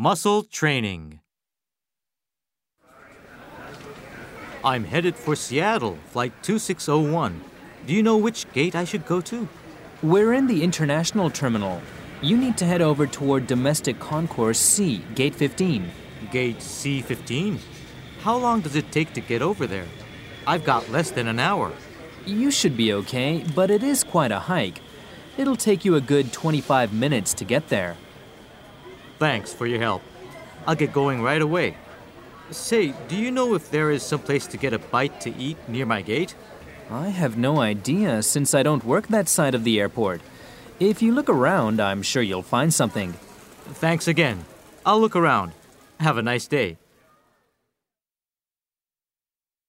Muscle training. I'm headed for Seattle, flight 2601. Do you know which gate I should go to? We're in the international terminal. You need to head over toward domestic concourse C, gate 15. Gate C15? How long does it take to get over there? I've got less than an hour. You should be okay, but it is quite a hike. It'll take you a good 25 minutes to get there. Thanks for your help. I'll get going right away. Say, do you know if there is some place to get a bite to eat near my gate? I have no idea since I don't work that side of the airport. If you look around, I'm sure you'll find something. Thanks again. I'll look around. Have a nice day.